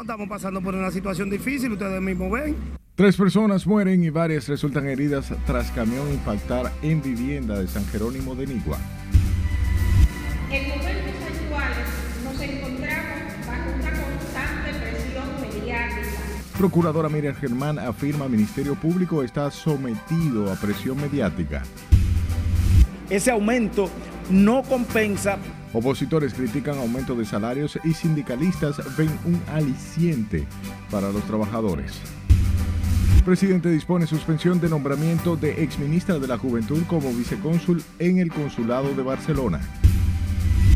No, estamos pasando por una situación difícil, ustedes mismos ven. Tres personas mueren y varias resultan heridas tras camión impactar en vivienda de San Jerónimo de Nigua. En momentos actuales nos encontramos bajo una constante presión mediática. Procuradora Miriam Germán afirma Ministerio Público está sometido a presión mediática. Ese aumento no compensa. Opositores critican aumento de salarios y sindicalistas ven un aliciente para los trabajadores. Presidente dispone suspensión de nombramiento de exministra de la Juventud como vicecónsul en el Consulado de Barcelona.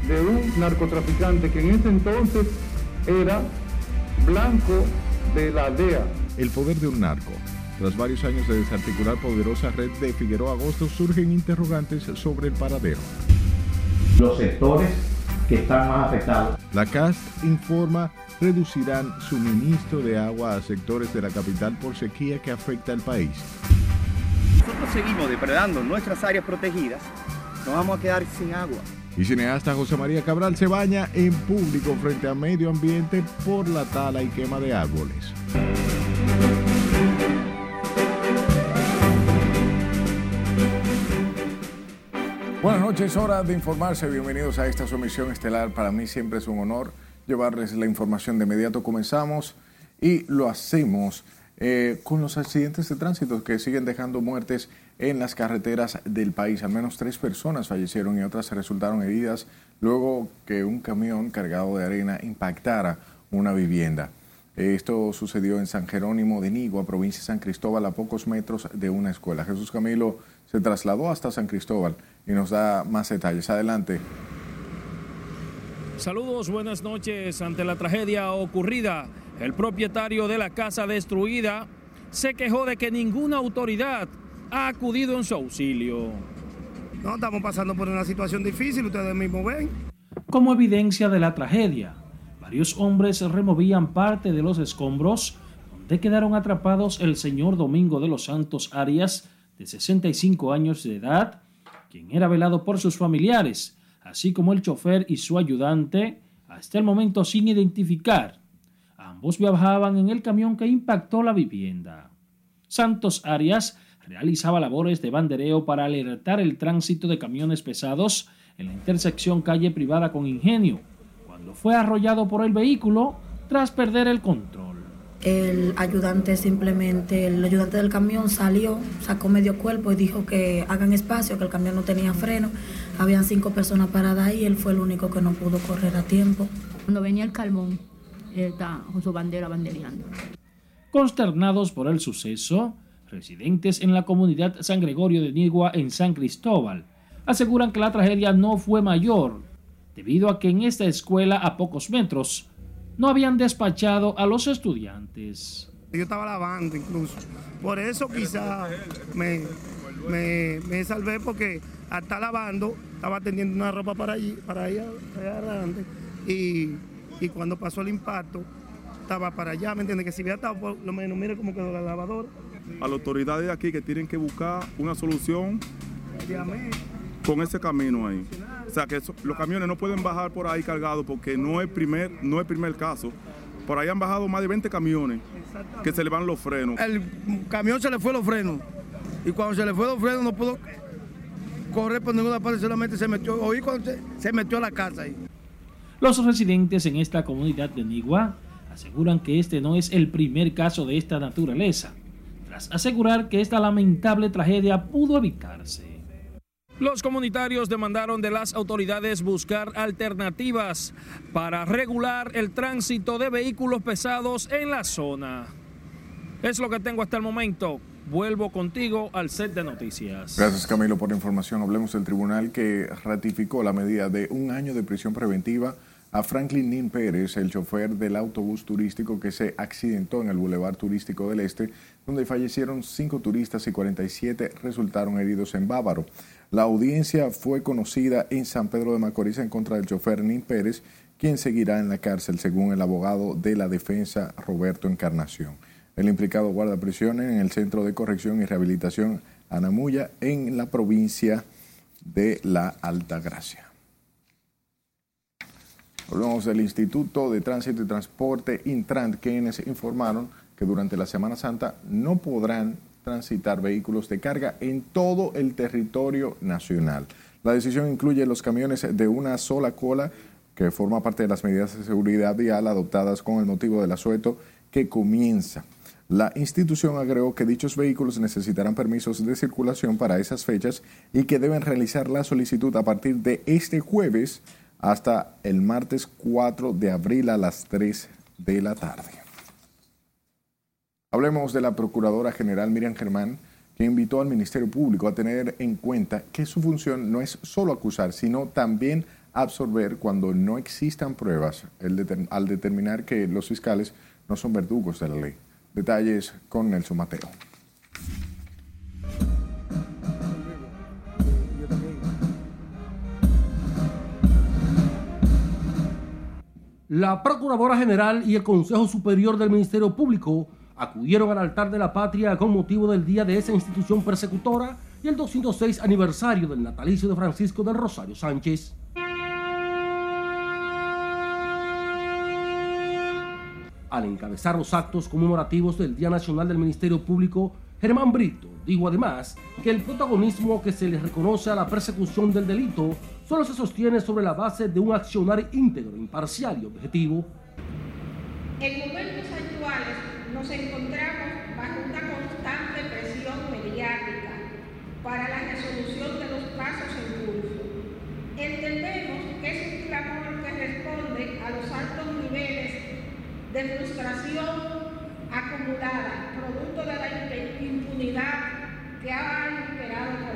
De un narcotraficante que en ese entonces era blanco de la DEA. El poder de un narco. Tras varios años de desarticular poderosa red de Figueroa Agosto, surgen interrogantes sobre el paradero. Los sectores que están más afectados. La CAST informa reducirán suministro de agua a sectores de la capital por sequía que afecta al país. Nosotros seguimos depredando nuestras áreas protegidas, nos vamos a quedar sin agua. Y cineasta José María Cabral se baña en público frente a medio ambiente por la tala y quema de árboles. Buenas noches, hora de informarse. Bienvenidos a esta sumisión estelar. Para mí siempre es un honor llevarles la información de inmediato. Comenzamos y lo hacemos eh, con los accidentes de tránsito que siguen dejando muertes en las carreteras del país. Al menos tres personas fallecieron y otras resultaron heridas luego que un camión cargado de arena impactara una vivienda. Esto sucedió en San Jerónimo de Nigua, provincia de San Cristóbal, a pocos metros de una escuela. Jesús Camilo se trasladó hasta San Cristóbal y nos da más detalles. Adelante. Saludos, buenas noches. Ante la tragedia ocurrida, el propietario de la casa destruida se quejó de que ninguna autoridad ha acudido en su auxilio. No, estamos pasando por una situación difícil, ustedes mismos ven. Como evidencia de la tragedia, varios hombres removían parte de los escombros donde quedaron atrapados el señor Domingo de los Santos Arias, de 65 años de edad, quien era velado por sus familiares, así como el chofer y su ayudante, hasta el momento sin identificar. Ambos viajaban en el camión que impactó la vivienda. Santos Arias realizaba labores de bandereo para alertar el tránsito de camiones pesados en la intersección calle privada con Ingenio, cuando fue arrollado por el vehículo tras perder el control. El ayudante simplemente, el ayudante del camión salió, sacó medio cuerpo y dijo que hagan espacio, que el camión no tenía freno. Habían cinco personas paradas ahí, él fue el único que no pudo correr a tiempo. Cuando venía el calmón, él está con su bandera bandereando. Consternados por el suceso, residentes en la comunidad San Gregorio de Nigua en San Cristóbal aseguran que la tragedia no fue mayor, debido a que en esta escuela a pocos metros no habían despachado a los estudiantes. Yo estaba lavando incluso. Por eso quizá me, me, me salvé porque al estar lavando estaba tendiendo una ropa para allí, para allá, allá adelante. Y, y cuando pasó el impacto estaba para allá, ¿me entiendes? Que si hubiera estado por lo menos, mire cómo quedó la lavadora. A las autoridades de aquí que tienen que buscar una solución con ese camino ahí. O sea, que eso- los camiones no pueden bajar por ahí cargados porque no es primer, no es primer caso. Por ahí han bajado más de 20 camiones que se le van los frenos. El camión se le fue los frenos. Y cuando se le fue los frenos no pudo correr por ninguna parte, solamente se metió, oí cuando se, se metió a la casa ahí. Los residentes en esta comunidad de Nigua aseguran que este no es el primer caso de esta naturaleza, tras asegurar que esta lamentable tragedia pudo evitarse. Los comunitarios demandaron de las autoridades buscar alternativas para regular el tránsito de vehículos pesados en la zona. Es lo que tengo hasta el momento. Vuelvo contigo al set de noticias. Gracias Camilo por la información. Hablemos del tribunal que ratificó la medida de un año de prisión preventiva a Franklin Nin Pérez, el chofer del autobús turístico que se accidentó en el Boulevard Turístico del Este, donde fallecieron cinco turistas y 47 resultaron heridos en Bávaro. La audiencia fue conocida en San Pedro de Macorís en contra del chofer Nin Pérez, quien seguirá en la cárcel, según el abogado de la defensa Roberto Encarnación. El implicado guarda prisiones en el Centro de Corrección y Rehabilitación Anamuya, en la provincia de La Altagracia. Hablamos del Instituto de Tránsito y Transporte, Intrant, quienes informaron que durante la Semana Santa no podrán transitar vehículos de carga en todo el territorio nacional. La decisión incluye los camiones de una sola cola, que forma parte de las medidas de seguridad vial adoptadas con el motivo del asueto que comienza. La institución agregó que dichos vehículos necesitarán permisos de circulación para esas fechas y que deben realizar la solicitud a partir de este jueves hasta el martes 4 de abril a las 3 de la tarde. Hablemos de la Procuradora General Miriam Germán, que invitó al Ministerio Público a tener en cuenta que su función no es solo acusar, sino también absorber cuando no existan pruebas al determinar que los fiscales no son verdugos de la ley. Detalles con Nelson Mateo. La Procuradora General y el Consejo Superior del Ministerio Público acudieron al altar de la patria con motivo del día de esa institución persecutora y el 206 aniversario del natalicio de Francisco del Rosario Sánchez. Al encabezar los actos conmemorativos del Día Nacional del Ministerio Público, Germán Brito dijo además que el protagonismo que se le reconoce a la persecución del delito solo se sostiene sobre la base de un accionar íntegro, imparcial y objetivo. En momentos actuales nos encontramos bajo una constante presión mediática para la resolución de los casos en curso. Entendemos que es un clamor que responde a los altos niveles de frustración acumulada, producto de la impunidad que ha imperado.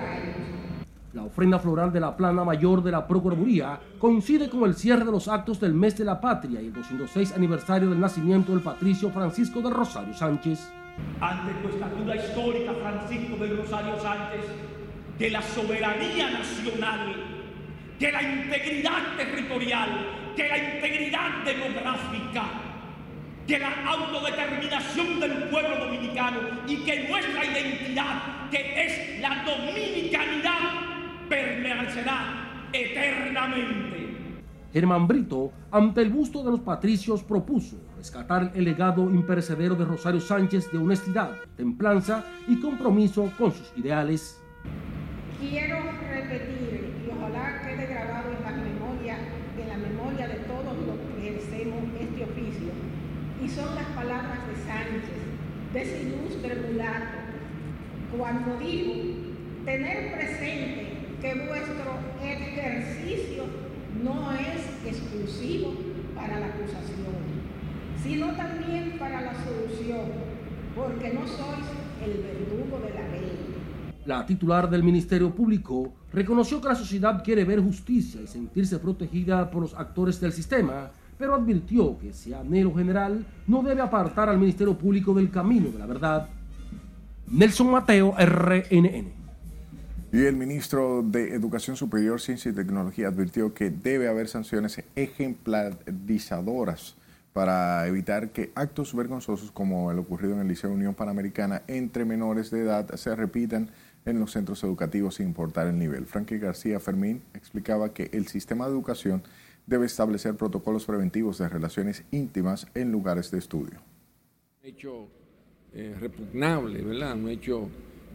La ofrenda floral de la plana mayor de la Procuraduría coincide con el cierre de los actos del mes de la patria y el 206 aniversario del nacimiento del patricio Francisco del Rosario Sánchez. Ante tu estatura histórica, Francisco del Rosario Sánchez, de la soberanía nacional, de la integridad territorial, de la integridad demográfica, de la autodeterminación del pueblo dominicano y que nuestra identidad, que es la dominicanidad, permanecerá eternamente. Germán Brito, ante el busto de los patricios, propuso rescatar el legado imperecedero de Rosario Sánchez de honestidad, templanza y compromiso con sus ideales. Quiero repetir, y ojalá quede grabado en la memoria, en la memoria de todos los que ejercemos este oficio, y son las palabras de Sánchez, de ese ilustre mulato, cuando dijo, tener presente que vuestro ejercicio no es exclusivo para la acusación, sino también para la solución, porque no sois el verdugo de la ley. La titular del Ministerio Público reconoció que la sociedad quiere ver justicia y sentirse protegida por los actores del sistema, pero advirtió que ese anhelo general no debe apartar al Ministerio Público del camino de la verdad. Nelson Mateo, RNN. Y el ministro de Educación Superior, Ciencia y Tecnología advirtió que debe haber sanciones ejemplarizadoras para evitar que actos vergonzosos como el ocurrido en el Liceo Unión Panamericana entre menores de edad se repitan en los centros educativos sin importar el nivel. Frankie García Fermín explicaba que el sistema de educación debe establecer protocolos preventivos de relaciones íntimas en lugares de estudio. Un hecho eh, repugnable, ¿verdad? Un hecho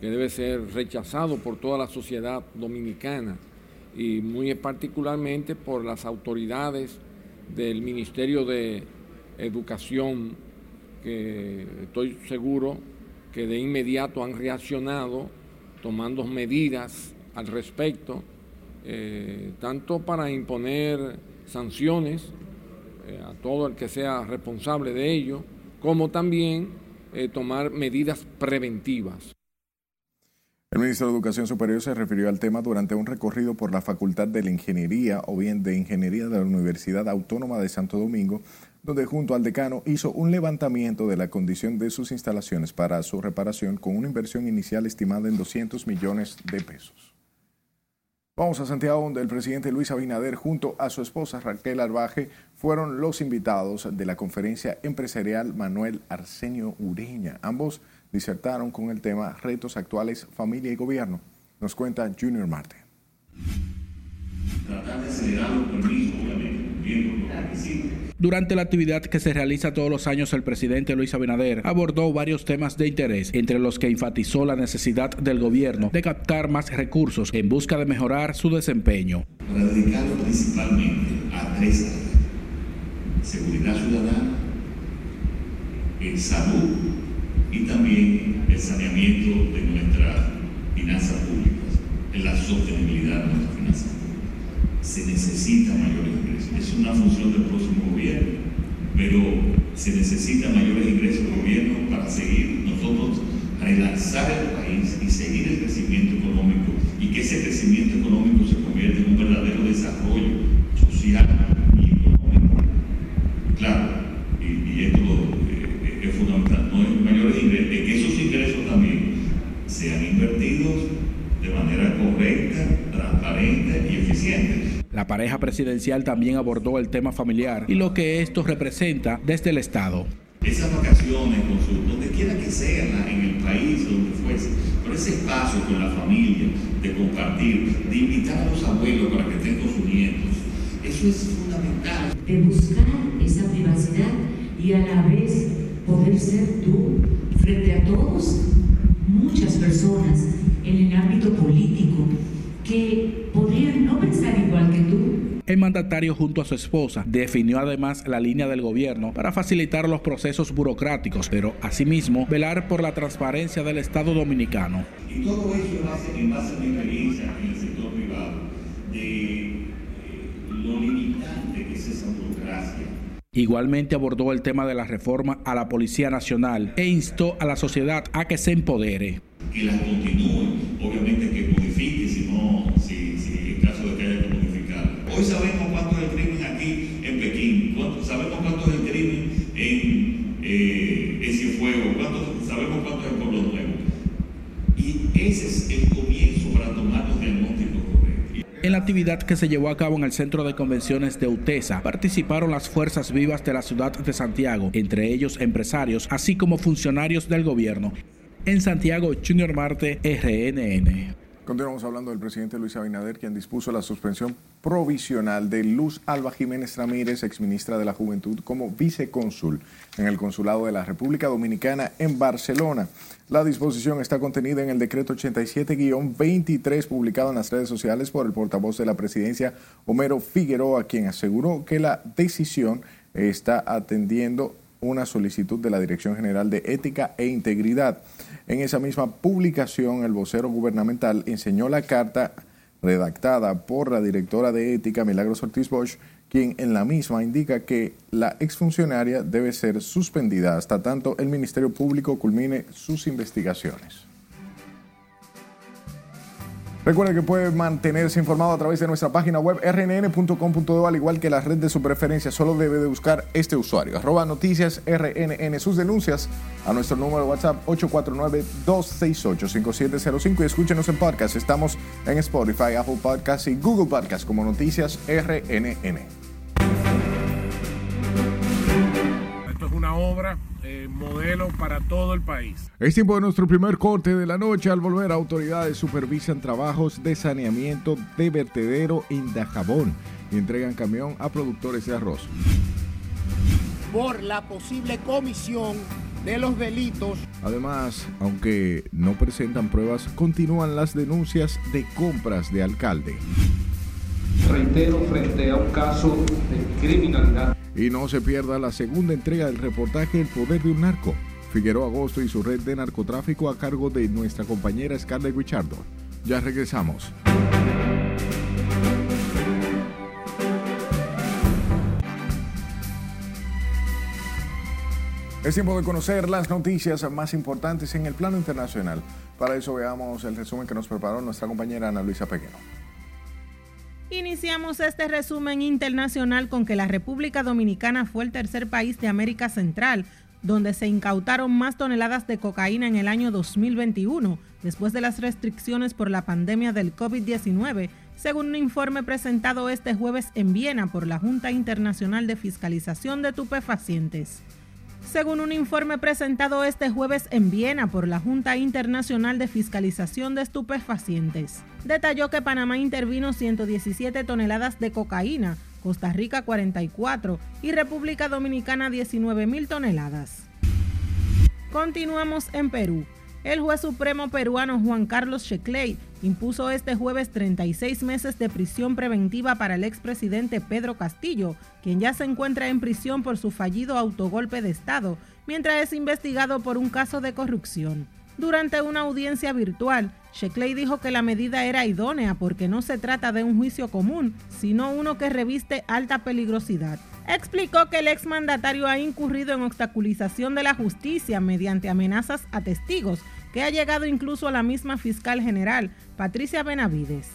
que debe ser rechazado por toda la sociedad dominicana y muy particularmente por las autoridades del Ministerio de Educación, que estoy seguro que de inmediato han reaccionado tomando medidas al respecto, eh, tanto para imponer sanciones eh, a todo el que sea responsable de ello, como también eh, tomar medidas preventivas. El ministro de Educación Superior se refirió al tema durante un recorrido por la Facultad de la Ingeniería o bien de Ingeniería de la Universidad Autónoma de Santo Domingo, donde junto al decano hizo un levantamiento de la condición de sus instalaciones para su reparación con una inversión inicial estimada en 200 millones de pesos. Vamos a Santiago, donde el presidente Luis Abinader junto a su esposa Raquel Arbaje fueron los invitados de la conferencia empresarial Manuel Arsenio Ureña. Ambos disertaron con el tema Retos actuales, familia y gobierno. Nos cuenta Junior Marte. Tratar de acelerar los permisos, obviamente. cumpliendo los requisitos. Durante la actividad que se realiza todos los años, el presidente Luis Abinader abordó varios temas de interés, entre los que enfatizó la necesidad del gobierno de captar más recursos en busca de mejorar su desempeño. Para dedicarlo principalmente a tres áreas. Seguridad ciudadana, en salud y también el saneamiento de nuestras finanzas públicas, en la sostenibilidad de nuestras finanzas públicas. Se necesita mayores ingresos. Es una función del próximo gobierno, pero se necesita mayores ingresos del gobierno para seguir nosotros relanzar el país y seguir el crecimiento económico y que ese crecimiento económico se convierta en un verdadero desarrollo social La pareja presidencial también abordó el tema familiar y lo que esto representa desde el Estado. Esas vacaciones, con su, donde quiera que sea, en, el país, donde fuese, pero ese espacio con la familia, de compartir, de invitar a los abuelos para que estén con sus nietos, eso es fundamental. de buscar esa privacidad y a la vez poder ser tú frente a todos, muchas personas en el ámbito político que podrían no pensar igual que tú, El mandatario junto a su esposa definió además la línea del gobierno para facilitar los procesos burocráticos, pero asimismo velar por la transparencia del Estado dominicano. Y todo eso en base, en base a mi experiencia en el sector privado, de eh, lo limitante que es esa burocracia. Igualmente abordó el tema de la reforma a la Policía Nacional e instó a la sociedad a que se empodere. que las continúe, obviamente que actividad que se llevó a cabo en el Centro de Convenciones de UTESA participaron las fuerzas vivas de la ciudad de Santiago, entre ellos empresarios, así como funcionarios del gobierno. En Santiago, Junior Marte, RNN. Continuamos hablando del presidente Luis Abinader, quien dispuso la suspensión provisional de Luz Alba Jiménez Ramírez, exministra de la Juventud, como vicecónsul en el Consulado de la República Dominicana en Barcelona. La disposición está contenida en el decreto 87-23 publicado en las redes sociales por el portavoz de la presidencia, Homero Figueroa, quien aseguró que la decisión está atendiendo una solicitud de la Dirección General de Ética e Integridad. En esa misma publicación, el vocero gubernamental enseñó la carta redactada por la directora de Ética, Milagros Ortiz Bosch, quien en la misma indica que la exfuncionaria debe ser suspendida hasta tanto el Ministerio Público culmine sus investigaciones. Recuerde que puede mantenerse informado a través de nuestra página web rnn.com.do, al igual que la red de su preferencia. Solo debe de buscar este usuario, arroba noticias rnn. Sus denuncias a nuestro número de WhatsApp 849-268-5705 y escúchenos en podcast. Estamos en Spotify, Apple Podcasts y Google Podcasts como Noticias RNN. Una obra eh, modelo para todo el país. Es tiempo de nuestro primer corte de la noche. Al volver, autoridades supervisan trabajos de saneamiento de vertedero en Dajabón y entregan camión a productores de arroz. por la posible comisión de los delitos Además, aunque no presentan pruebas, continúan las denuncias de compras de alcalde. Reitero, frente a un caso de criminalidad Y no se pierda la segunda entrega del reportaje El Poder de un Narco. Figueroa Agosto y su red de narcotráfico a cargo de nuestra compañera Scarlett Guichardo. Ya regresamos. Es tiempo de conocer las noticias más importantes en el plano internacional. Para eso veamos el resumen que nos preparó nuestra compañera Ana Luisa Pequeno. Iniciamos este resumen internacional con que la República Dominicana fue el tercer país de América Central donde se incautaron más toneladas de cocaína en el año 2021, después de las restricciones por la pandemia del COVID-19, según un informe presentado este jueves en Viena por la Junta Internacional de Fiscalización de Tupefacientes. Según un informe presentado este jueves en Viena por la Junta Internacional de Fiscalización de Estupefacientes, detalló que Panamá intervino 117 toneladas de cocaína, Costa Rica 44 y República Dominicana 19 mil toneladas. Continuamos en Perú. El juez supremo peruano Juan Carlos Shecley impuso este jueves 36 meses de prisión preventiva para el expresidente Pedro Castillo, quien ya se encuentra en prisión por su fallido autogolpe de Estado, mientras es investigado por un caso de corrupción. Durante una audiencia virtual, Shecley dijo que la medida era idónea porque no se trata de un juicio común, sino uno que reviste alta peligrosidad. Explicó que el exmandatario ha incurrido en obstaculización de la justicia mediante amenazas a testigos que ha llegado incluso a la misma fiscal general, Patricia Benavides.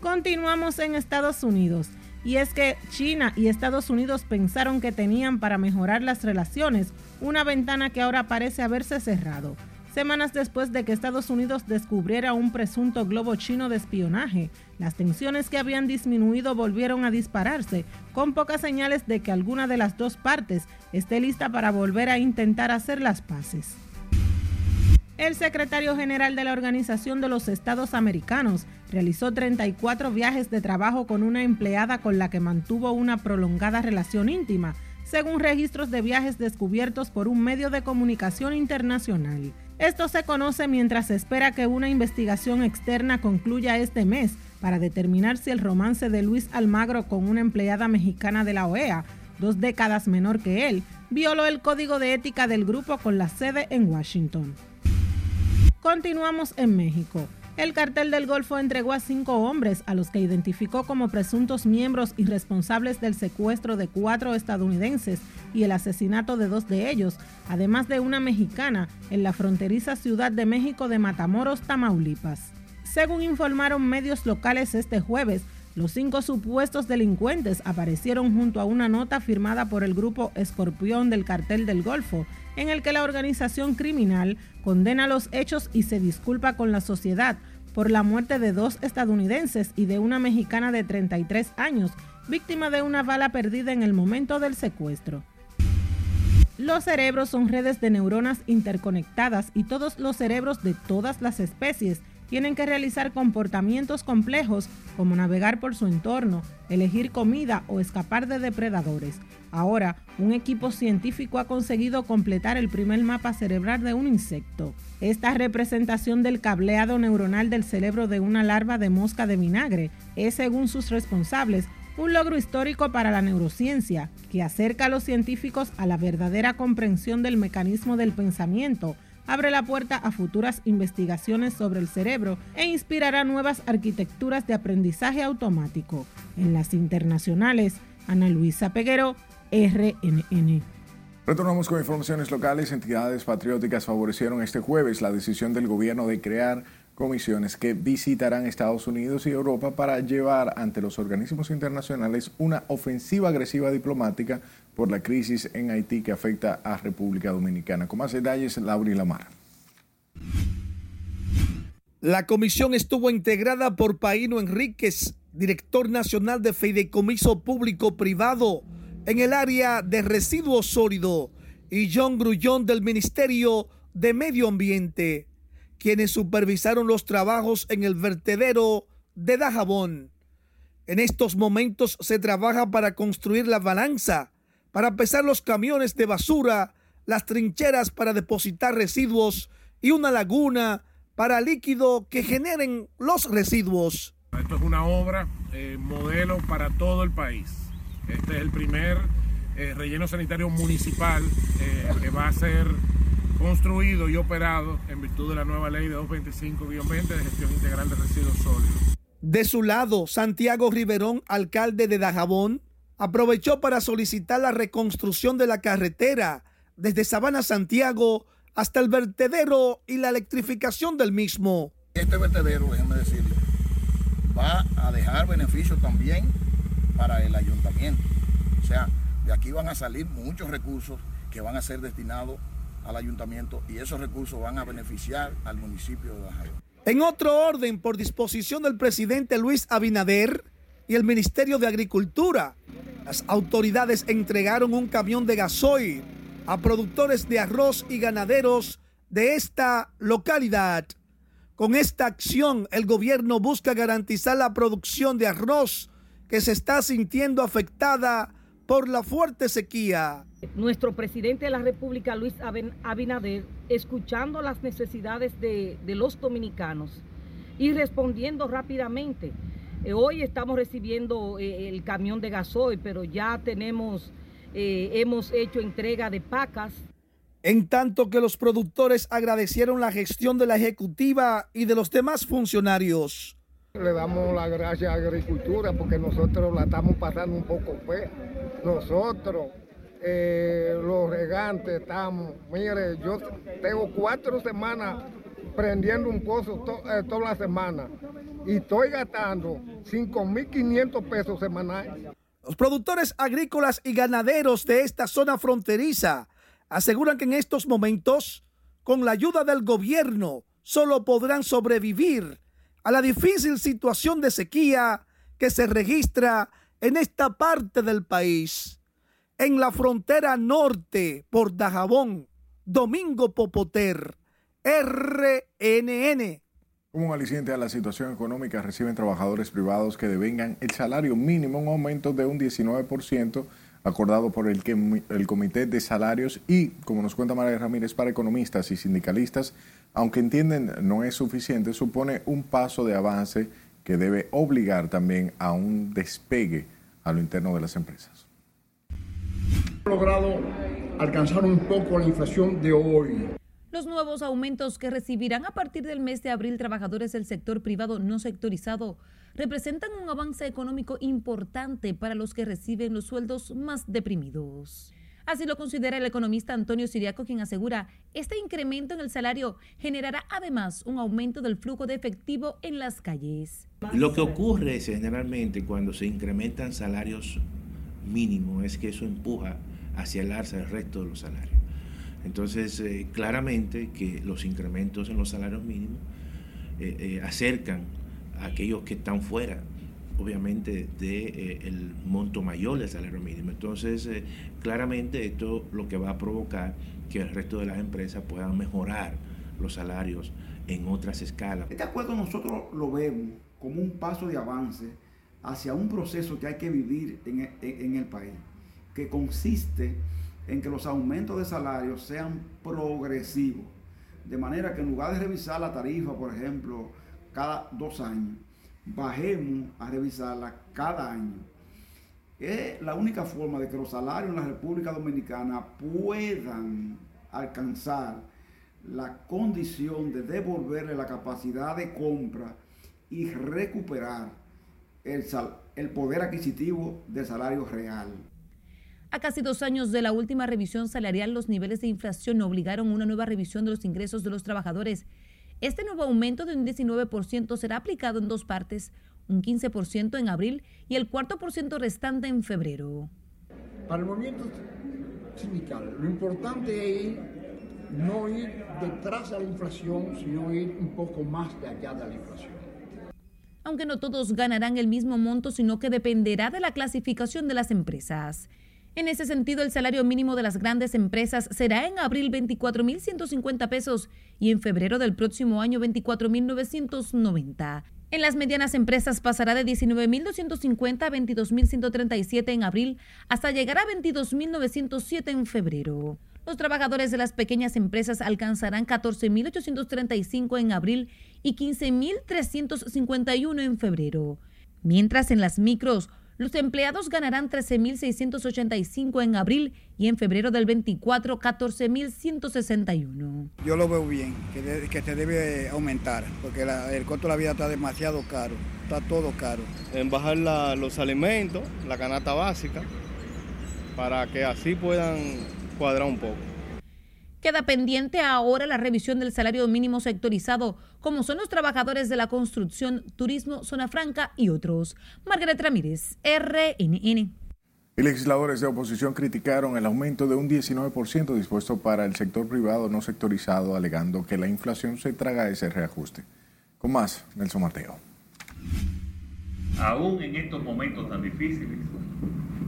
Continuamos en Estados Unidos. Y es que China y Estados Unidos pensaron que tenían para mejorar las relaciones una ventana que ahora parece haberse cerrado. Semanas después de que Estados Unidos descubriera un presunto globo chino de espionaje, las tensiones que habían disminuido volvieron a dispararse, con pocas señales de que alguna de las dos partes esté lista para volver a intentar hacer las paces. El secretario general de la Organización de los Estados Americanos realizó 34 viajes de trabajo con una empleada con la que mantuvo una prolongada relación íntima, según registros de viajes descubiertos por un medio de comunicación internacional. Esto se conoce mientras se espera que una investigación externa concluya este mes para determinar si el romance de Luis Almagro con una empleada mexicana de la OEA, dos décadas menor que él, violó el código de ética del grupo con la sede en Washington. Continuamos en México. El cartel del Golfo entregó a cinco hombres a los que identificó como presuntos miembros y responsables del secuestro de cuatro estadounidenses y el asesinato de dos de ellos, además de una mexicana, en la fronteriza Ciudad de México de Matamoros, Tamaulipas. Según informaron medios locales este jueves, los cinco supuestos delincuentes aparecieron junto a una nota firmada por el grupo Escorpión del Cartel del Golfo, en el que la organización criminal condena los hechos y se disculpa con la sociedad por la muerte de dos estadounidenses y de una mexicana de 33 años, víctima de una bala perdida en el momento del secuestro. Los cerebros son redes de neuronas interconectadas y todos los cerebros de todas las especies tienen que realizar comportamientos complejos como navegar por su entorno, elegir comida o escapar de depredadores. Ahora, un equipo científico ha conseguido completar el primer mapa cerebral de un insecto. Esta representación del cableado neuronal del cerebro de una larva de mosca de vinagre es, según sus responsables, un logro histórico para la neurociencia que acerca a los científicos a la verdadera comprensión del mecanismo del pensamiento abre la puerta a futuras investigaciones sobre el cerebro e inspirará nuevas arquitecturas de aprendizaje automático. En las internacionales, Ana Luisa Peguero, RNN. Retornamos con informaciones locales. Entidades patrióticas favorecieron este jueves la decisión del gobierno de crear comisiones que visitarán Estados Unidos y Europa para llevar ante los organismos internacionales una ofensiva agresiva diplomática por la crisis en Haití que afecta a República Dominicana. Con más detalles, Laura Lamar. La comisión estuvo integrada por Paino Enríquez, director nacional de Fideicomiso Público Privado en el área de residuos sólidos, y John Grullón del Ministerio de Medio Ambiente, quienes supervisaron los trabajos en el vertedero de Dajabón. En estos momentos se trabaja para construir la balanza para pesar los camiones de basura, las trincheras para depositar residuos y una laguna para líquido que generen los residuos. Esto es una obra eh, modelo para todo el país. Este es el primer eh, relleno sanitario municipal eh, que va a ser construido y operado en virtud de la nueva ley de 225-20 de gestión integral de residuos sólidos. De su lado, Santiago Riverón, alcalde de Dajabón, aprovechó para solicitar la reconstrucción de la carretera desde Sabana Santiago hasta el vertedero y la electrificación del mismo. Este vertedero, déjenme decirle, va a dejar beneficios también para el ayuntamiento. O sea, de aquí van a salir muchos recursos que van a ser destinados al ayuntamiento y esos recursos van a beneficiar al municipio de Dajabón. En otro orden, por disposición del presidente Luis Abinader, y el Ministerio de Agricultura. Las autoridades entregaron un camión de gasoil a productores de arroz y ganaderos de esta localidad. Con esta acción, el gobierno busca garantizar la producción de arroz que se está sintiendo afectada por la fuerte sequía. Nuestro presidente de la República, Luis Abinader, escuchando las necesidades de, de los dominicanos y respondiendo rápidamente. Eh, hoy estamos recibiendo eh, el camión de gasoil, pero ya tenemos, eh, hemos hecho entrega de pacas. En tanto que los productores agradecieron la gestión de la ejecutiva y de los demás funcionarios. Le damos las gracias a Agricultura porque nosotros la estamos pasando un poco fea. Nosotros, los regantes, estamos, mire, yo tengo cuatro semanas prendiendo un pozo toda la semana y estoy gastando 5.500 pesos semanales. Los productores agrícolas y ganaderos de esta zona fronteriza aseguran que en estos momentos, con la ayuda del gobierno, solo podrán sobrevivir a la difícil situación de sequía que se registra en esta parte del país. En la frontera norte por Dajabón, Domingo Popoter, RNN. Como un aliciente a la situación económica, reciben trabajadores privados que devengan el salario mínimo, un aumento de un 19% acordado por el, el Comité de Salarios y, como nos cuenta María Ramírez, para economistas y sindicalistas, aunque entienden no es suficiente, supone un paso de avance que debe obligar también a un despegue a lo interno de las empresas. Hemos logrado alcanzar un poco la inflación de hoy. Los nuevos aumentos que recibirán a partir del mes de abril trabajadores del sector privado no sectorizado representan un avance económico importante para los que reciben los sueldos más deprimidos. Así lo considera el economista Antonio Siriaco, quien asegura este incremento en el salario generará además un aumento del flujo de efectivo en las calles. Lo que ocurre generalmente cuando se incrementan salarios mínimos es que eso empuja hacia el alza el resto de los salarios. Entonces, eh, claramente que los incrementos en los salarios mínimos eh, eh, acercan a aquellos que están fuera, obviamente, del monto mayor del salario mínimo. Entonces, claramente esto lo que va a provocar que el resto de las empresas puedan mejorar los salarios en otras escalas. Este acuerdo nosotros lo vemos como un paso de avance hacia un proceso que hay que vivir en, el país, que consiste en que los aumentos de salarios sean progresivos. De manera que en lugar de revisar la tarifa, por ejemplo, cada dos años, bajemos a revisarla cada año. Es la única forma de que los salarios en la República Dominicana puedan alcanzar la condición de devolverle la capacidad de compra y recuperar el, el poder adquisitivo del salario real. A casi dos años de la última revisión salarial, los niveles de inflación obligaron a una nueva revisión de los ingresos de los trabajadores. Este nuevo aumento de un 19% será aplicado en dos partes, un 15% en abril y el cuarto por ciento restante en febrero. Para el movimiento sindical, lo importante es no ir detrás de la inflación, sino ir un poco más de allá de la inflación. Aunque no todos ganarán el mismo monto, sino que dependerá de la clasificación de las empresas. En ese sentido, el salario mínimo de las grandes empresas será en abril 24.150 pesos y en febrero del próximo año 24.990. En las medianas empresas pasará de 19.250 a 22.137 en abril hasta llegar a 22.907 en febrero. Los trabajadores de las pequeñas empresas alcanzarán 14.835 en abril y 15.351 en febrero. Mientras en las micros, los empleados ganarán 13.685 en abril y en febrero del 24, 14.161. Yo lo veo bien, que, que se debe aumentar, porque el costo de la vida está demasiado caro, está todo caro. En bajar los alimentos, la canasta básica, para que así puedan cuadrar un poco. Queda pendiente ahora la revisión del salario mínimo sectorizado, como son los trabajadores de la construcción, turismo, zona franca y otros. Margaret Ramírez, RNN. Y legisladores de oposición criticaron el aumento de un 19% dispuesto para el sector privado no sectorizado, alegando que la inflación se traga ese reajuste. Con más, Nelson Mateo. Aún en estos momentos tan difíciles,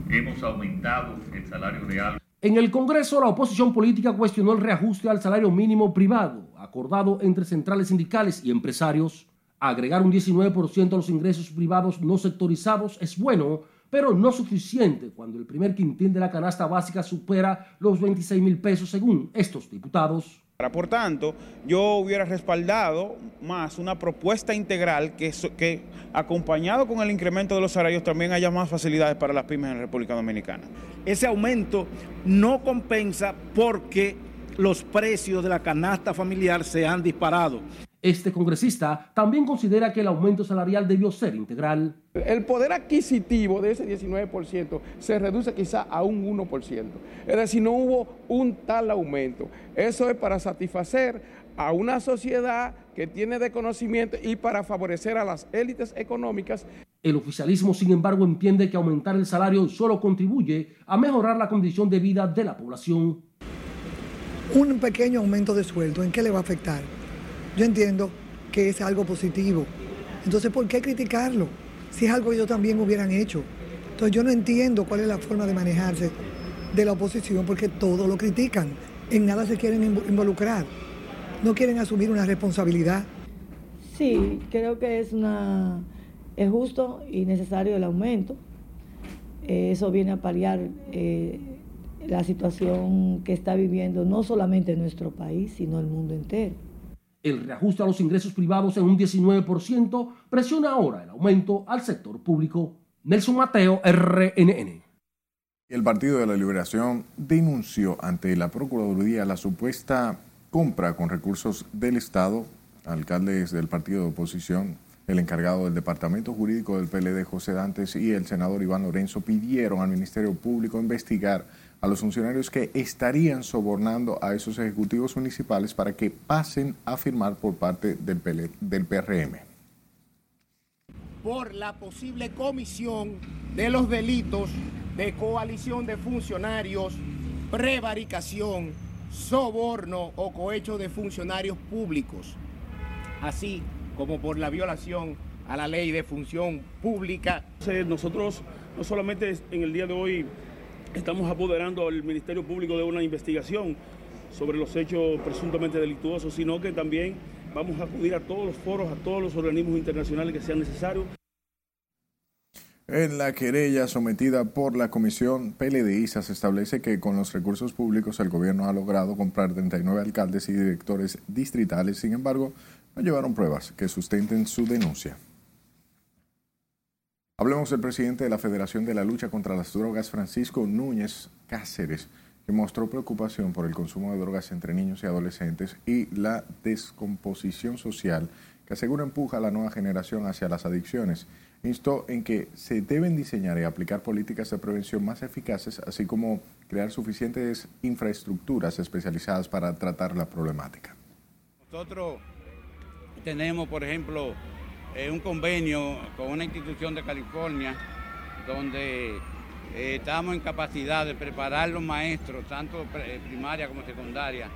hemos aumentado el salario real en el Congreso, la oposición política cuestionó el reajuste al salario mínimo privado, acordado entre centrales sindicales y empresarios. Agregar un 19% a los ingresos privados no sectorizados es bueno, pero no suficiente cuando el primer quintil de la canasta básica supera los 26 mil pesos según estos diputados. Por tanto, yo hubiera respaldado más una propuesta integral que, acompañado con el incremento de los salarios, también haya más facilidades para las pymes en la República Dominicana. Ese aumento no compensa porque los precios de la canasta familiar se han disparado. Este congresista también considera que el aumento salarial debió ser integral. El poder adquisitivo de ese 19% se reduce quizá a un 1%. Es decir, no hubo un tal aumento. Eso es para satisfacer a una sociedad que tiene de conocimiento y para favorecer a las élites económicas. El oficialismo, sin embargo, entiende que aumentar el salario solo contribuye a mejorar la condición de vida de la población. Un pequeño aumento de sueldo, ¿en qué le va a afectar? Yo entiendo que es algo positivo. Entonces, ¿por qué criticarlo? Si es algo que ellos también hubieran hecho. Entonces, yo no entiendo cuál es la forma de manejarse de la oposición porque todo lo critican. En nada se quieren involucrar. No quieren asumir una responsabilidad. Sí, creo que es, una, es justo y necesario el aumento. Eh, eso viene a paliar eh, la situación que está viviendo no solamente nuestro país, sino el mundo entero. El reajuste a los ingresos privados en un 19% presiona ahora el aumento al sector público. Nelson Mateo, RNN. El Partido de la Liberación denunció ante la Procuraduría la supuesta compra con recursos del Estado. Alcaldes del partido de oposición, el encargado del Departamento Jurídico del PLD, José Dantes, y el senador Iván Lorenzo pidieron al Ministerio Público investigar a los funcionarios que estarían sobornando a esos ejecutivos municipales para que pasen a firmar por parte del, del PRM. Por la posible comisión de los delitos de coalición de funcionarios, prevaricación, soborno o cohecho de funcionarios públicos, así como por la violación a la ley de función pública. Nosotros no solamente en el día de hoy Estamos apoderando al Ministerio Público de una investigación sobre los hechos presuntamente delictuosos, sino que también vamos a acudir a todos los foros, a todos los organismos internacionales que sean necesarios. En la querella sometida por la Comisión PLDISA se establece que con los recursos públicos el gobierno ha logrado comprar 39 alcaldes y directores distritales, sin embargo, no llevaron pruebas que sustenten su denuncia. Hablemos del presidente de la Federación de la Lucha contra las Drogas, Francisco Núñez Cáceres, que mostró preocupación por el consumo de drogas entre niños y adolescentes y la descomposición social que asegura empuja a la nueva generación hacia las adicciones. Instó en que se deben diseñar y aplicar políticas de prevención más eficaces, así como crear suficientes infraestructuras especializadas para tratar la problemática. Nosotros tenemos, por ejemplo, eh, un convenio con una institución de California donde eh, estamos en capacidad de preparar los maestros, tanto eh, primaria como secundaria,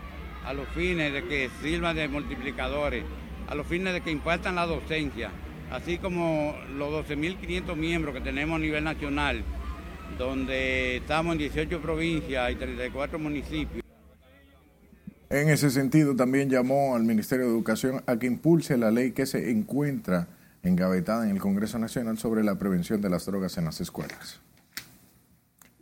a los fines de que sirvan de multiplicadores, a los fines de que impartan la docencia, así como los 12.500 miembros que tenemos a nivel nacional, donde estamos en 18 provincias y 34 municipios. En ese sentido, también llamó al Ministerio de Educación a que impulse la ley que se encuentra engavetada en el Congreso Nacional sobre la prevención de las drogas en las escuelas.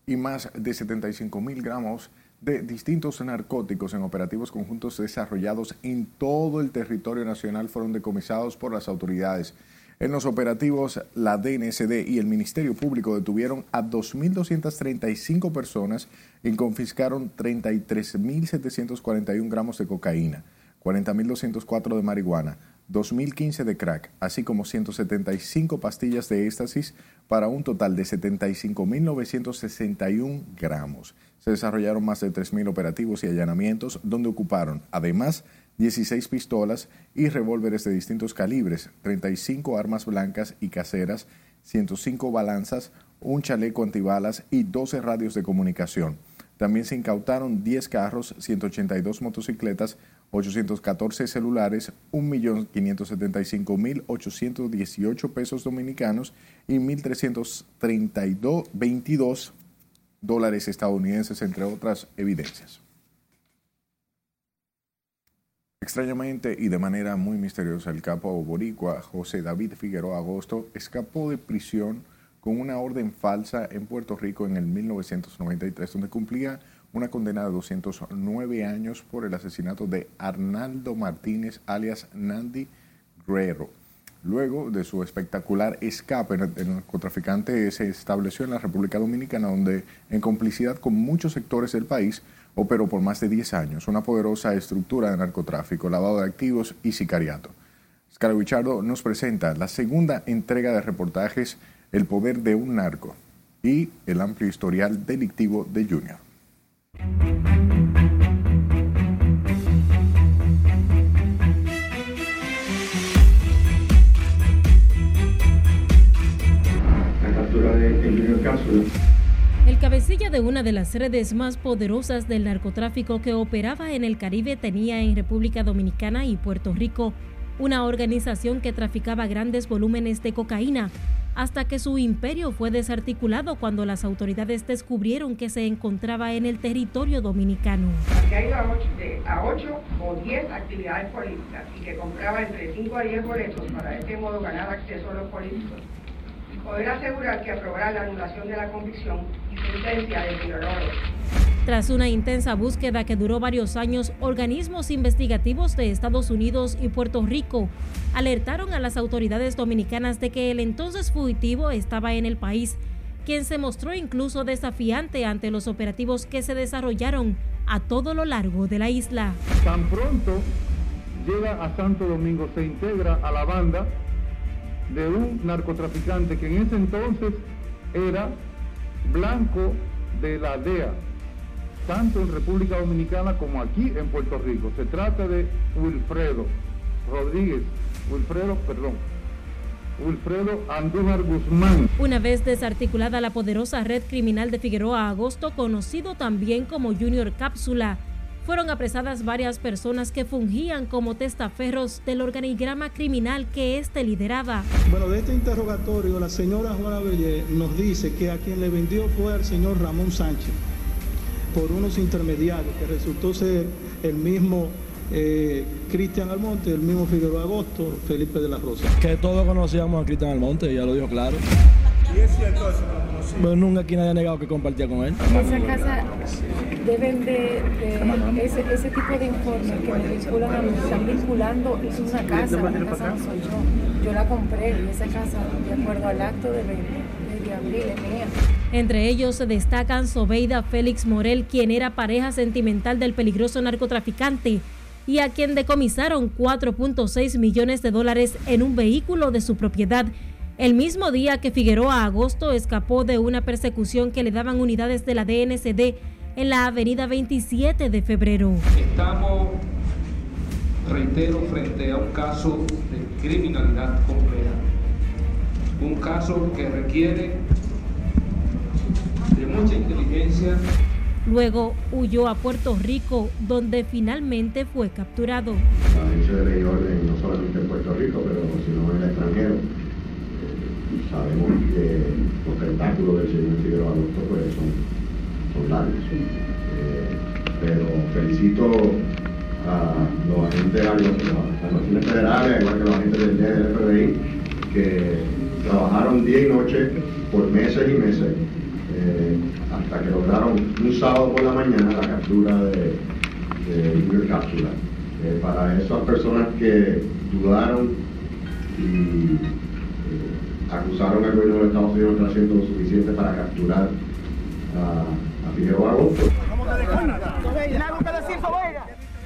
Y más de 75 mil gramos de distintos narcóticos en operativos conjuntos desarrollados en todo el territorio nacional fueron decomisados por las autoridades en los operativos, la DNSD y el Ministerio Público detuvieron a 2.235 personas y confiscaron 33.741 gramos de cocaína, 40.204 de marihuana, 2.015 de crack, así como 175 pastillas de éxtasis para un total de 75.961 gramos. Se desarrollaron más de 3.000 operativos y allanamientos donde ocuparon, además, 16 pistolas y revólveres de distintos calibres, 35 armas blancas y caseras, 105 balanzas, un chaleco antibalas y 12 radios de comunicación. También se incautaron 10 carros, 182 motocicletas, 814 celulares, 1.575.818 pesos dominicanos y 1.332 dólares estadounidenses, entre otras evidencias. Extrañamente y de manera muy misteriosa, el capo boricua José David Figueroa Agosto escapó de prisión con una orden falsa en Puerto Rico en el 1993, donde cumplía una condena de 209 años por el asesinato de Arnaldo Martínez, alias Nandi Guerrero. Luego de su espectacular escape, el narcotraficante se estableció en la República Dominicana, donde, en complicidad con muchos sectores del país, operó por más de 10 años una poderosa estructura de narcotráfico, lavado de activos y sicariato. Scarlett nos presenta la segunda entrega de reportajes El poder de un narco y el amplio historial delictivo de Junior. El cabecilla de una de las redes más poderosas del narcotráfico que operaba en el Caribe tenía en República Dominicana y Puerto Rico una organización que traficaba grandes volúmenes de cocaína, hasta que su imperio fue desarticulado cuando las autoridades descubrieron que se encontraba en el territorio dominicano. Que ha ido a 8, o 10 actividades políticas y que compraba entre 5 a 10 boletos para de este modo ganar acceso a los políticos poder asegurar que aprobará la anulación de la convicción y sentencia de violadores. Tras una intensa búsqueda que duró varios años, organismos investigativos de Estados Unidos y Puerto Rico alertaron a las autoridades dominicanas de que el entonces fugitivo estaba en el país, quien se mostró incluso desafiante ante los operativos que se desarrollaron a todo lo largo de la isla. Tan pronto llega a Santo Domingo, se integra a la banda de un narcotraficante que en ese entonces era blanco de la DEA, tanto en República Dominicana como aquí en Puerto Rico. Se trata de Wilfredo Rodríguez, Wilfredo, perdón, Wilfredo Andújar Guzmán. Una vez desarticulada la poderosa red criminal de Figueroa Agosto, conocido también como Junior Cápsula, fueron apresadas varias personas que fungían como testaferros del organigrama criminal que éste lideraba. Bueno, de este interrogatorio, la señora Juana Bellé nos dice que a quien le vendió fue al señor Ramón Sánchez por unos intermediarios, que resultó ser el mismo eh, Cristian Almonte, el mismo Figueroa Agosto, Felipe de la Rosa. Que todos conocíamos a Cristian Almonte, ya lo dijo claro. ¿Y es cierto eso? Pero nunca aquí nadie ha negado que compartía con él. Esa casa deben de, ese, ese, tipo de informes que me vinculan a mí, están vinculando, es una casa, la casa no soy yo. Yo la compré y esa casa, de acuerdo al acto de, de abril, es mía. Entre ellos se destacan Sobeida Félix Morel, quien era pareja sentimental del peligroso narcotraficante y a quien decomisaron 4.6 millones de dólares en un vehículo de su propiedad el mismo día que Figueroa Agosto escapó de una persecución que le daban unidades de la DNCD en la avenida 27 de febrero. Estamos, reitero, frente a un caso de criminalidad compleja. Un caso que requiere de mucha inteligencia. Luego huyó a Puerto Rico, donde finalmente fue capturado. La agencia de ley orden no solamente en Puerto Rico, pero sino en el extranjero sabemos que los tentáculos del señor Figueroa pues, son, son largos. Eh, pero felicito a los agentes, a, las naciones federales, igual que los agentes del, del FBI, que trabajaron día y noche por meses y meses eh, hasta que lograron un sábado por la mañana la captura de, de Cápsula. Eh, para esas personas que dudaron y acusaron al gobierno de Estados Unidos de haciendo lo suficiente para capturar a, a Figueroa.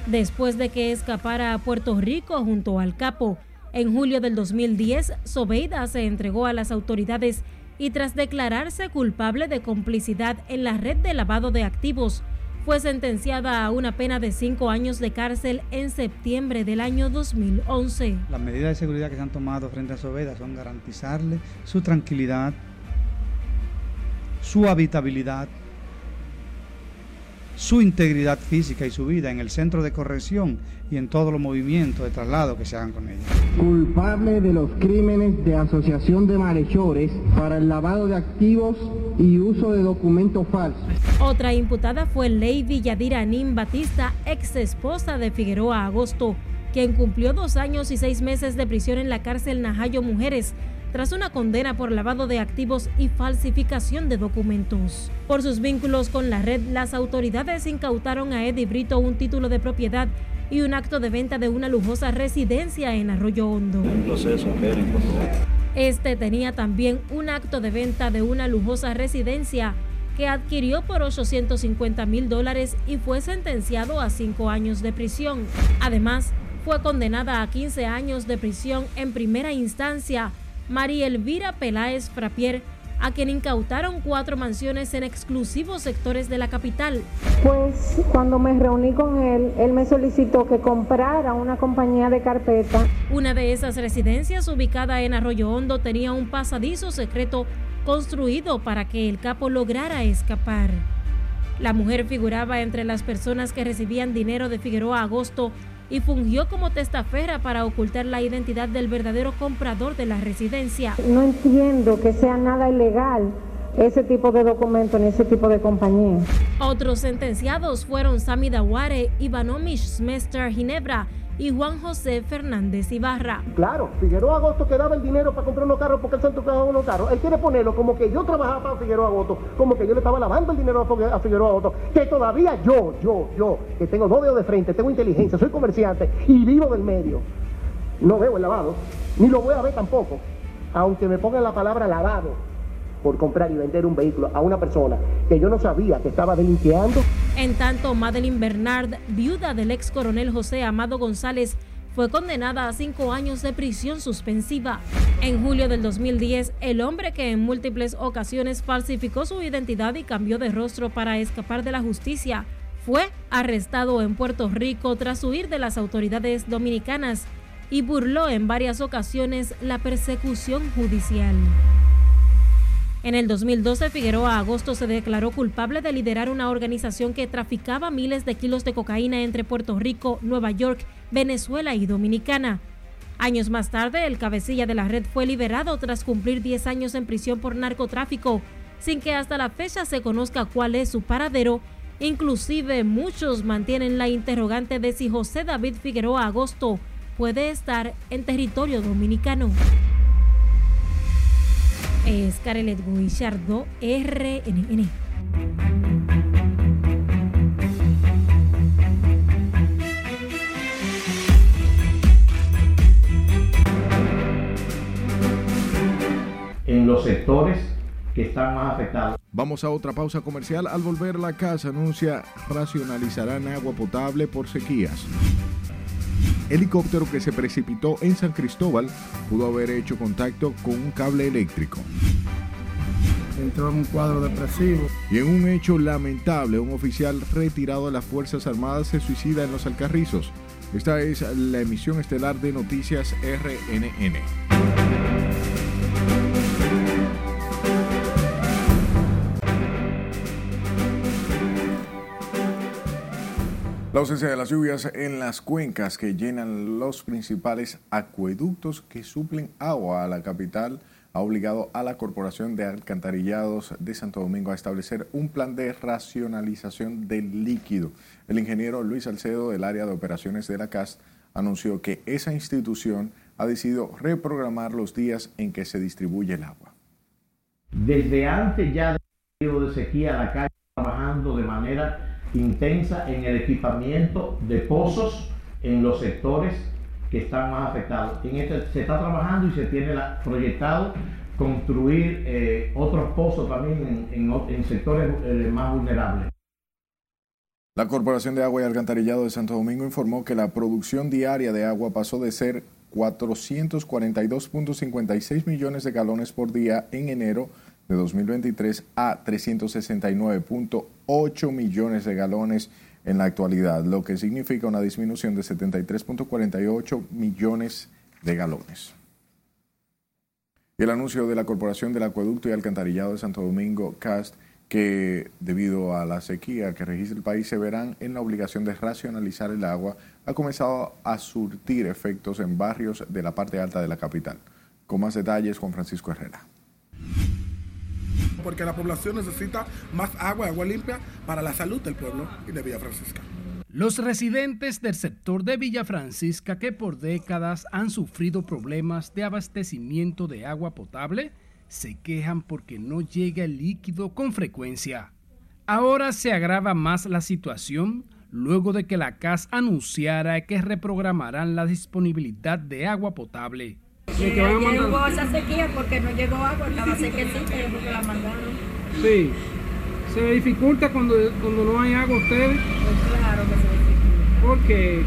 Después de que escapara a Puerto Rico junto al capo, en julio del 2010, Sobeida se entregó a las autoridades y tras declararse culpable de complicidad en la red de lavado de activos, fue sentenciada a una pena de cinco años de cárcel en septiembre del año 2011. Las medidas de seguridad que se han tomado frente a Soveda son garantizarle su tranquilidad, su habitabilidad, su integridad física y su vida en el centro de corrección y en todos los movimientos de traslado que se hagan con ella. Culpable de los crímenes de asociación de malhechores para el lavado de activos y uso de documentos falsos. Otra imputada fue Lady Yadira Nim Batista, ex esposa de Figueroa Agosto, quien cumplió dos años y seis meses de prisión en la cárcel Najayo Mujeres tras una condena por lavado de activos y falsificación de documentos. Por sus vínculos con la red, las autoridades incautaron a Eddie Brito un título de propiedad y un acto de venta de una lujosa residencia en Arroyo Hondo. Este tenía también un acto de venta de una lujosa residencia que adquirió por 850 mil dólares y fue sentenciado a cinco años de prisión. Además, fue condenada a 15 años de prisión en primera instancia María Elvira Peláez Frapier, a quien incautaron cuatro mansiones en exclusivos sectores de la capital. Pues cuando me reuní con él, él me solicitó que comprara una compañía de carpeta. Una de esas residencias ubicada en Arroyo Hondo tenía un pasadizo secreto construido para que el capo lograra escapar. La mujer figuraba entre las personas que recibían dinero de Figueroa Agosto y fungió como testaferra para ocultar la identidad del verdadero comprador de la residencia. No entiendo que sea nada ilegal ese tipo de documento en ese tipo de compañía. Otros sentenciados fueron Sami Daware, Ivanomish Smester Ginebra y Juan José Fernández Ibarra. Claro, Figueroa Agosto que daba el dinero para comprar unos carros porque él se entrocaba unos carros. Él quiere ponerlo como que yo trabajaba para Figueroa Agosto, como que yo le estaba lavando el dinero a Figueroa Agosto. Que todavía yo, yo, yo, que tengo dos dedos de frente, tengo inteligencia, soy comerciante y vivo del medio, no veo el lavado, ni lo voy a ver tampoco, aunque me pongan la palabra lavado por comprar y vender un vehículo a una persona que yo no sabía que estaba delinqueando. En tanto, Madeline Bernard, viuda del ex coronel José Amado González, fue condenada a cinco años de prisión suspensiva. En julio del 2010, el hombre que en múltiples ocasiones falsificó su identidad y cambió de rostro para escapar de la justicia, fue arrestado en Puerto Rico tras huir de las autoridades dominicanas y burló en varias ocasiones la persecución judicial. En el 2012, Figueroa Agosto se declaró culpable de liderar una organización que traficaba miles de kilos de cocaína entre Puerto Rico, Nueva York, Venezuela y Dominicana. Años más tarde, el cabecilla de la red fue liberado tras cumplir 10 años en prisión por narcotráfico, sin que hasta la fecha se conozca cuál es su paradero. Inclusive muchos mantienen la interrogante de si José David Figueroa Agosto puede estar en territorio dominicano es Carelet Guillardo, RNN. En los sectores que están más afectados. Vamos a otra pausa comercial. Al volver la casa anuncia racionalizarán agua potable por sequías helicóptero que se precipitó en San Cristóbal pudo haber hecho contacto con un cable eléctrico. Entró en un cuadro depresivo. Y en un hecho lamentable, un oficial retirado de las Fuerzas Armadas se suicida en los Alcarrizos. Esta es la emisión estelar de Noticias RNN. La ausencia de las lluvias en las cuencas que llenan los principales acueductos que suplen agua a la capital ha obligado a la Corporación de Alcantarillados de Santo Domingo a establecer un plan de racionalización del líquido. El ingeniero Luis Salcedo del área de operaciones de la CAS anunció que esa institución ha decidido reprogramar los días en que se distribuye el agua. Desde antes ya del periodo de sequía, la calle trabajando de manera intensa en el equipamiento de pozos en los sectores que están más afectados. En este, se está trabajando y se tiene proyectado construir eh, otros pozos también en, sectores eh, más vulnerables. La Corporación de Agua y Alcantarillado de Santo Domingo informó que la producción diaria de agua pasó de ser 442.56 millones de galones por día en enero de 2023 a 369.8 millones de galones en la actualidad, lo que significa una disminución de 73.48 millones de galones. el anuncio de la Corporación del Acueducto y Alcantarillado de Santo Domingo, CAST, que debido a la sequía que registra el país se verán en la obligación de racionalizar el agua, ha comenzado a surtir efectos en barrios de la parte alta de la capital. Con más detalles, Juan Francisco Herrera porque la población necesita más agua, agua limpia para la salud del pueblo y de Villa Francisca. Los residentes del sector de Villa Francisca que por décadas han sufrido problemas de abastecimiento de agua potable se quejan porque no llega el líquido con frecuencia. Ahora se agrava más la situación luego de que la CAS anunciara que reprogramarán la disponibilidad de agua potable. Hubo esa sequía porque no llegó agua, estaba sequecita y porque la mandaron. Sí. ¿Se dificulta cuando, cuando no hay agua ustedes? Pues claro que se dificulta. ¿Por qué?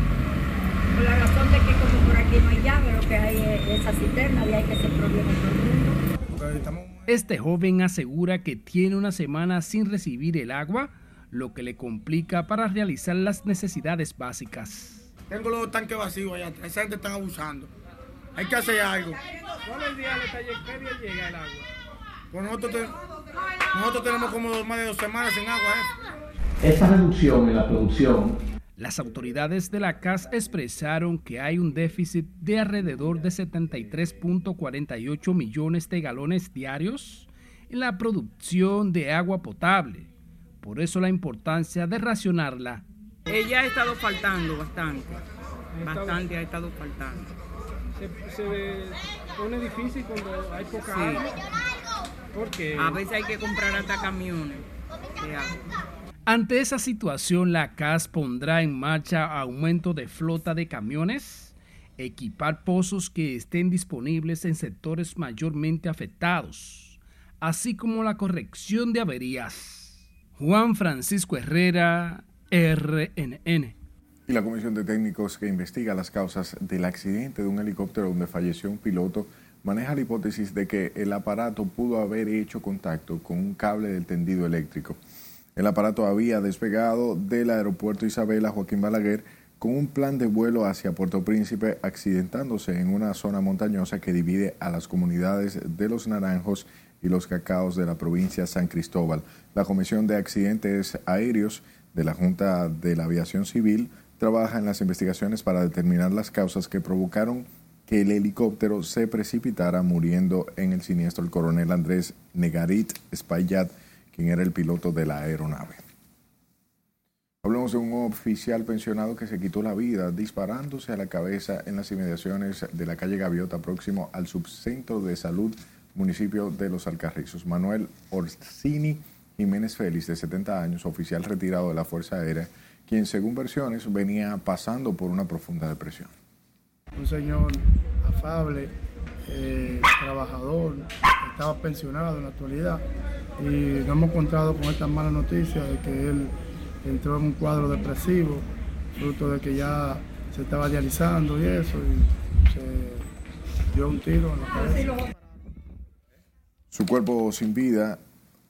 Por la razón de que como por aquí no hay llave, lo que hay es esa cisterna y hay que hacer problema con el mundo. Este joven asegura que tiene una semana sin recibir el agua, lo que le complica para realizar las necesidades básicas. Tengo los tanques vacíos allá atrás, esa gente está abusando. Hay que hacer algo. ¿Cuál es el día ¿Qué día llega el agua? Pues nosotros, te- nosotros tenemos como más de dos semanas sin agua. ¿eh? Esa reducción en la producción Las autoridades de la CAS expresaron que hay un déficit de alrededor de 73.48 millones de galones diarios en la producción de agua potable. Por eso la importancia de racionarla. Ella ha estado faltando bastante. Bastante ha estado faltando. Se, pone difícil cuando hay poca Sí. agua. Porque A veces hay que comprar hasta camiones. Ante esa situación, la CAS pondrá en marcha aumento de flota de camiones, equipar pozos que estén disponibles en sectores mayormente afectados, así como la corrección de averías. Juan Francisco Herrera, RNN. Y la comisión de técnicos que investiga las causas del accidente de un helicóptero donde falleció un piloto maneja la hipótesis de que el aparato pudo haber hecho contacto con un cable del tendido eléctrico. El aparato había despegado del aeropuerto Isabela Joaquín Balaguer con un plan de vuelo hacia Puerto Príncipe, accidentándose en una zona montañosa que divide a las comunidades de Los Naranjos y Los Cacaos de la provincia San Cristóbal. La Comisión de Accidentes Aéreos de la Junta de la Aviación Civil trabaja en las investigaciones para determinar las causas que provocaron que el helicóptero se precipitara muriendo en el siniestro el coronel Andrés Negarit Espaillat, quien era el piloto de la aeronave. Hablamos de un oficial pensionado que se quitó la vida disparándose a la cabeza en las inmediaciones de la calle Gaviota próximo al subcentro de salud municipio de Los Alcarrizos. Manuel Orsini Jiménez Félix, de 70 años, oficial retirado de la Fuerza Aérea, quien según versiones venía pasando por una profunda depresión. Un señor afable, eh, trabajador, estaba pensionado en la actualidad y nos hemos encontrado con esta mala noticia de que él entró en un cuadro depresivo, fruto de que ya se estaba dializando y eso, y se dio un tiro en la cabeza. Su cuerpo sin vida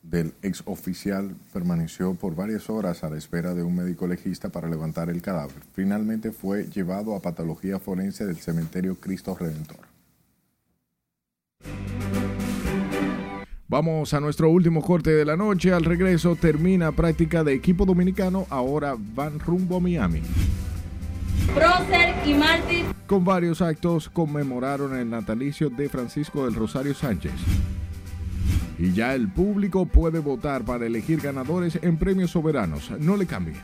del ex oficial permaneció por varias horas a la espera de un médico legista para levantar el cadáver. Finalmente fue llevado a patología forense del cementerio Cristo Redentor. Vamos a nuestro último corte de la noche. Al regreso termina práctica de equipo dominicano. Ahora van rumbo a Miami. Prócer y Martín. Con varios actos conmemoraron el natalicio de Francisco del Rosario Sánchez. Y ya el público puede votar para elegir ganadores en premios soberanos. No le cambie.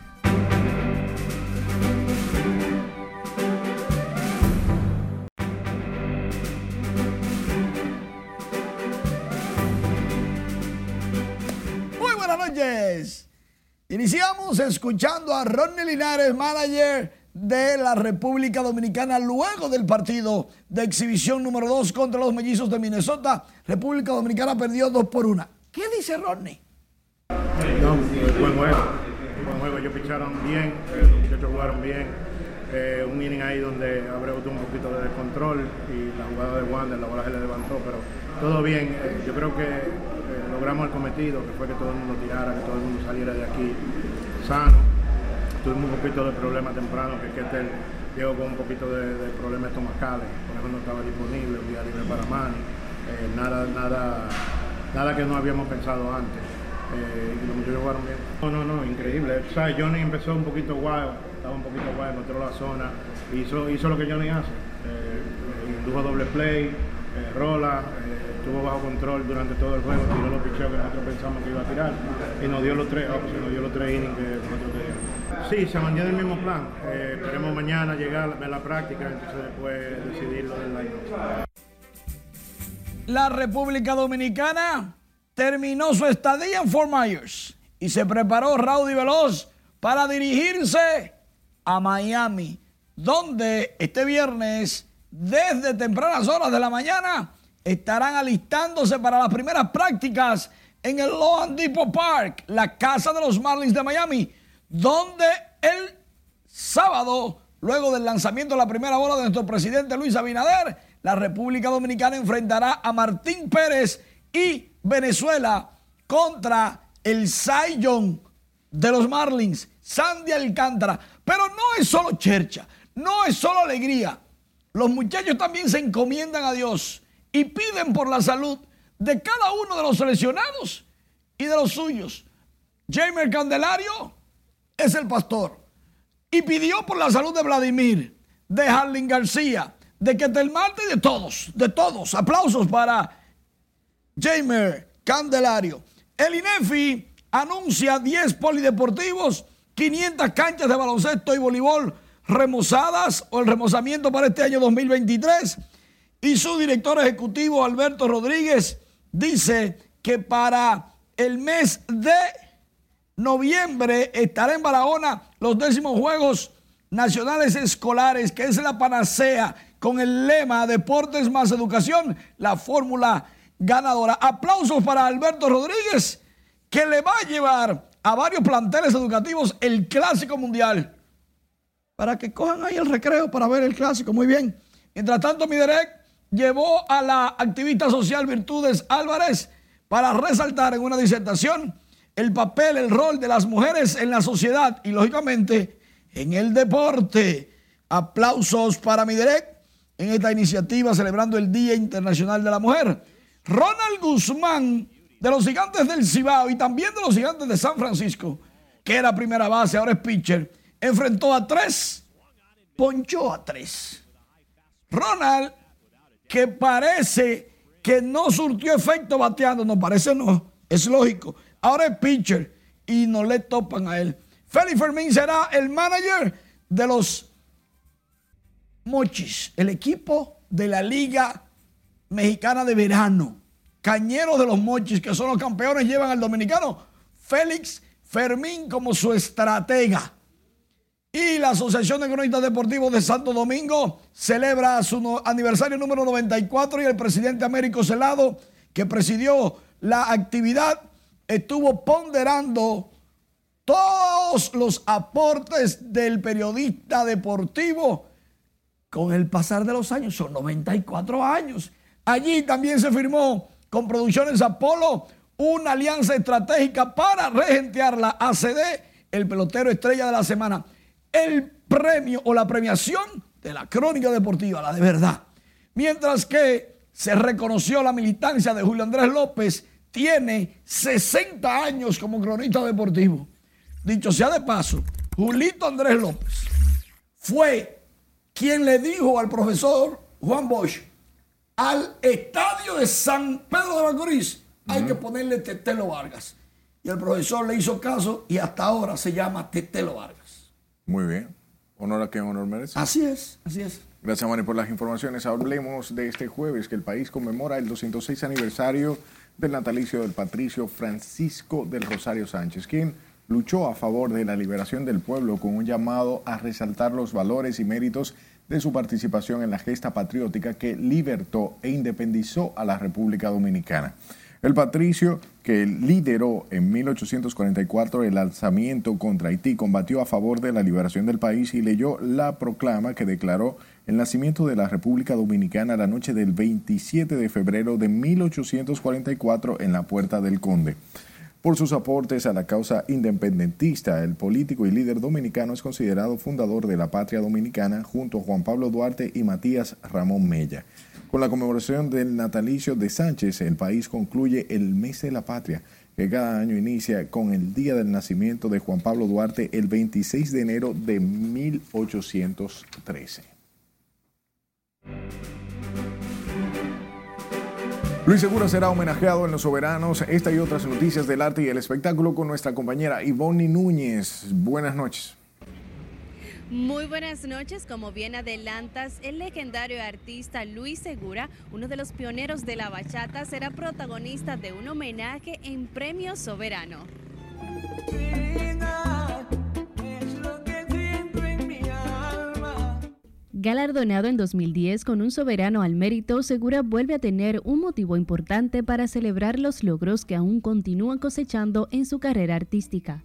Muy buenas noches. Iniciamos escuchando a Ronnie Linares, manager de la República Dominicana, luego del partido de exhibición número 2 contra los mellizos de Minnesota. República Dominicana perdió 2 por 1. ¿Qué dice Ronnie? No, buen juego. Buen juego. Ellos picharon bien, eh, los muchachos jugaron bien. Eh, un inning ahí donde Abreu tuvo un poquito de descontrol y la jugada de Wander, la bola se le levantó, pero todo bien. Eh, yo creo que eh, logramos el cometido, que fue que todo el mundo tirara, que todo el mundo saliera de aquí sano. Tuvimos un poquito de problema temprano, que Ketel llegó con un poquito de, de problemas estomacales, por eso no estaba disponible, un día libre para Manny. Eh, nada, nada, nada que no habíamos pensado antes. Eh, y los muchachos jugaron bien. No, no, no, increíble. O sea, Johnny empezó un poquito guay, estaba un poquito guay, encontró la zona, hizo, hizo lo que Johnny hace. Eh, indujo doble play, rola, estuvo bajo control durante todo el juego, tiró los picheos que nosotros pensamos que iba a tirar y nos dio los tres, outs, nos dio los tres innings que nosotros. Sí, se mantiene el mismo plan. Eh, esperemos mañana llegar a la práctica, entonces después decidir lo del line. La República Dominicana terminó su estadía en Fort Myers y se preparó Raudy Veloz para dirigirse a Miami, donde este viernes, desde tempranas horas de la mañana, estarán alistándose para las primeras prácticas en el Loan Depot Park, la casa de los Marlins de Miami, donde el sábado, luego del lanzamiento de la primera bola de nuestro presidente Luis Abinader, la República Dominicana enfrentará a Martín Pérez y Venezuela contra el Zion de los Marlins, Sandy Alcántara. Pero no es solo chercha, no es solo alegría. Los muchachos también se encomiendan a Dios y piden por la salud de cada uno de los seleccionados y de los suyos. Jamer Candelario es el pastor y pidió por la salud de Vladimir, de Harling García, de Ketel Marte y de todos, de todos. Aplausos para Jamer Candelario. El INEFI anuncia 10 polideportivos, 500 canchas de baloncesto y voleibol remozadas o el remozamiento para este año 2023. Y su director ejecutivo, Alberto Rodríguez, dice que para el mes de noviembre estará en Barahona los décimos Juegos Nacionales Escolares, que es la panacea con el lema Deportes más Educación, la fórmula ganadora. Aplausos para Alberto Rodríguez, que le va a llevar a varios planteles educativos el Clásico Mundial. Para que cojan ahí el recreo para ver el Clásico. Muy bien. Mientras tanto, Miderec llevó a la activista social Virtudes Álvarez para resaltar en una disertación el papel, el rol de las mujeres en la sociedad y, lógicamente, en el deporte. Aplausos para Miderec en esta iniciativa celebrando el Día Internacional de la Mujer. Ronald Guzmán de los Gigantes del Cibao y también de los Gigantes de San Francisco, que era primera base, ahora es pitcher, enfrentó a tres, ponchó a tres. Ronald, que parece que no surtió efecto bateando, no parece no, es lógico. Ahora es pitcher y no le topan a él. Félix Fermín será el manager de los Mochis, el equipo de la Liga Mexicana de Verano. Cañeros de los Mochis, que son los campeones, llevan al dominicano Félix Fermín como su estratega. Y la Asociación de Cronistas Deportivos de Santo Domingo celebra su aniversario número 94 y el presidente Américo Celado, que presidió la actividad, estuvo ponderando todos los aportes del periodista deportivo con el pasar de los años, son 94 años. Allí también se firmó con Producciones Apolo una alianza estratégica para regentear la ACD, el pelotero estrella de la semana. El premio o la premiación de la crónica deportiva, la de verdad. Mientras que se reconoció la militancia de Julio Andrés López, tiene 60 años como cronista deportivo. Dicho sea de paso, Julito Andrés López fue quien le dijo al profesor Juan Bosch, al estadio de San Pedro de Macorís hay que ponerle Tetelo Vargas. Y el profesor le hizo caso y hasta ahora se llama Tetelo Vargas. Muy bien. Honor a quien honor merece. Así es, así es. Gracias, Mani, por las informaciones. Hablemos de este jueves que el país conmemora el 206 aniversario del natalicio del patricio Francisco del Rosario Sánchez, quien luchó a favor de la liberación del pueblo con un llamado a resaltar los valores y méritos de su participación en la gesta patriótica que libertó e independizó a la República Dominicana. El patricio, que lideró en 1844 el alzamiento contra Haití, combatió a favor de la liberación del país y leyó la proclama que declaró el nacimiento de la República Dominicana la noche del 27 de febrero de 1844 en la Puerta del Conde. Por sus aportes a la causa independentista, el político y líder dominicano es considerado fundador de la patria dominicana junto a Juan Pablo Duarte y Matías Ramón Mella. Con la conmemoración del natalicio de Sánchez, el país concluye el mes de la patria, que cada año inicia con el día del nacimiento de Juan Pablo Duarte el 26 de enero de 1813. Luis Segura será homenajeado en Los Soberanos. Esta y otras noticias del arte y el espectáculo con nuestra compañera Ivonne Núñez. Buenas noches. Muy buenas noches, como bien adelantas, el legendario artista Luis Segura, uno de los pioneros de la bachata, será protagonista de un homenaje en Premio Soberano. Galardonado en 2010 con un soberano al mérito, Segura vuelve a tener un motivo importante para celebrar los logros que aún continúan cosechando en su carrera artística.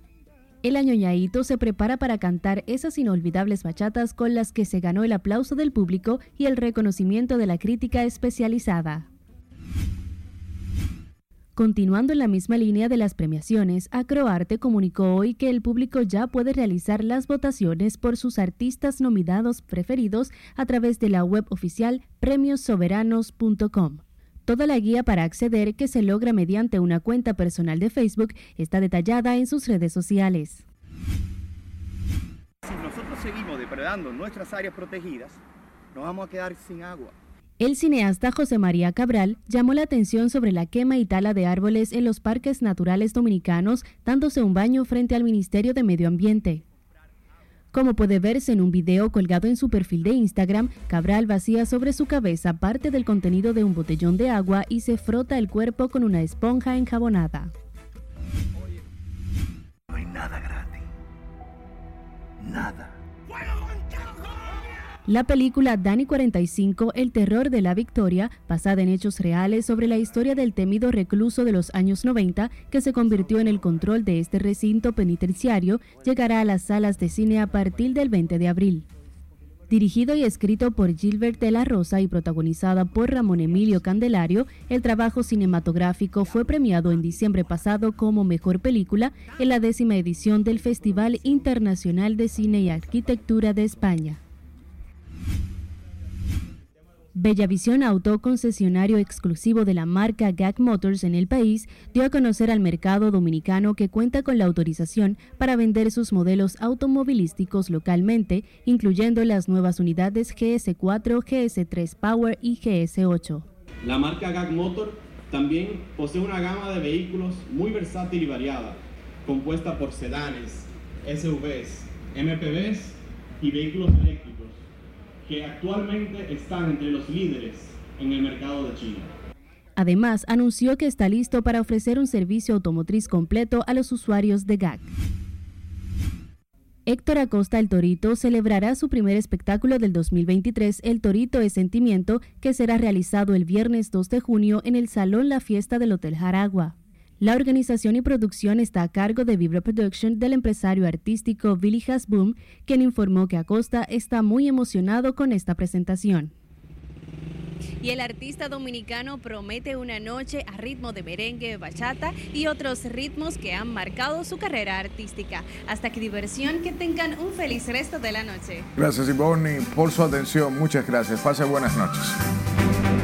El añoñaíto se prepara para cantar esas inolvidables bachatas con las que se ganó el aplauso del público y el reconocimiento de la crítica especializada. Continuando en la misma línea de las premiaciones, Acroarte comunicó hoy que el público ya puede realizar las votaciones por sus artistas nominados preferidos a través de la web oficial premiossoberanos.com. Toda la guía para acceder que se logra mediante una cuenta personal de Facebook está detallada en sus redes sociales. Si nosotros seguimos depredando nuestras áreas protegidas, nos vamos a quedar sin agua. El cineasta José María Cabral llamó la atención sobre la quema y tala de árboles en los parques naturales dominicanos, dándose un baño frente al Ministerio de Medio Ambiente. Como puede verse en un video colgado en su perfil de Instagram, Cabral vacía sobre su cabeza parte del contenido de un botellón de agua y se frota el cuerpo con una esponja enjabonada. No hay nada gratis. Nada. La película Dani 45, El terror de la victoria, basada en hechos reales sobre la historia del temido recluso de los años 90 que se convirtió en el control de este recinto penitenciario, llegará a las salas de cine a partir del 20 de abril. Dirigido y escrito por Gilbert de la Rosa y protagonizada por Ramón Emilio Candelario, el trabajo cinematográfico fue premiado en diciembre pasado como mejor película en la décima edición del Festival Internacional de Cine y Arquitectura de España. Bellavisión Auto, concesionario exclusivo de la marca GAC Motors en el país, dio a conocer al mercado dominicano que cuenta con la autorización para vender sus modelos automovilísticos localmente, incluyendo las nuevas unidades GS4, GS3 Power y GS8. La marca GAC Motor también posee una gama de vehículos muy versátil y variada, compuesta por sedanes, SUVs, MPVs y vehículos eléctricos que actualmente están entre los líderes en el mercado de China. Además, anunció que está listo para ofrecer un servicio automotriz completo a los usuarios de GAC. Héctor Acosta El Torito celebrará su primer espectáculo del 2023, El Torito es Sentimiento, que será realizado el viernes 2 de junio en el Salón La Fiesta del Hotel Jaragua. La organización y producción está a cargo de Vibra Production del empresario artístico Billy Hasboom, quien informó que Acosta está muy emocionado con esta presentación. Y el artista dominicano promete una noche a ritmo de merengue, bachata y otros ritmos que han marcado su carrera artística. Hasta que diversión, que tengan un feliz resto de la noche. Gracias Ivonne por su atención. Muchas gracias. Pase buenas noches.